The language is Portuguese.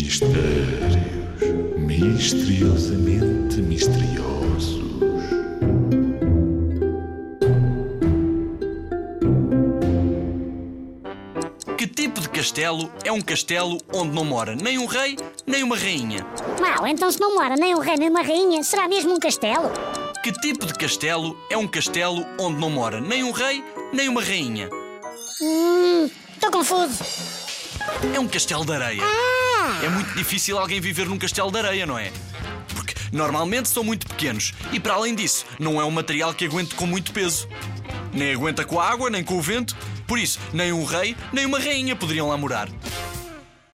Mistérios misteriosamente misteriosos. Que tipo de castelo é um castelo onde não mora nem um rei nem uma rainha? Mau, então se não mora nem um rei nem uma rainha, será mesmo um castelo? Que tipo de castelo é um castelo onde não mora nem um rei nem uma rainha? Hum, estou confuso. É um castelo de areia. Ah! É muito difícil alguém viver num castelo de areia, não é? Porque normalmente são muito pequenos e, para além disso, não é um material que aguente com muito peso. Nem aguenta com a água, nem com o vento. Por isso, nem um rei, nem uma rainha poderiam lá morar.